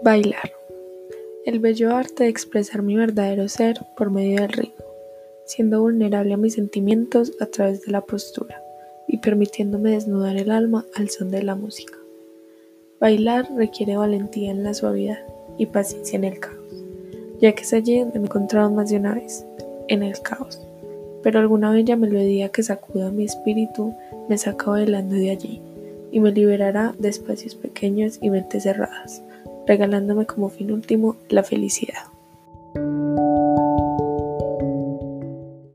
Bailar. El bello arte de expresar mi verdadero ser por medio del ritmo, siendo vulnerable a mis sentimientos a través de la postura y permitiéndome desnudar el alma al son de la música. Bailar requiere valentía en la suavidad y paciencia en el caos, ya que es allí donde me he encontrado más de una vez, en el caos. Pero alguna bella melodía que sacuda mi espíritu me saca bailando de allí y me liberará de espacios pequeños y mentes cerradas regalándome como fin último la felicidad.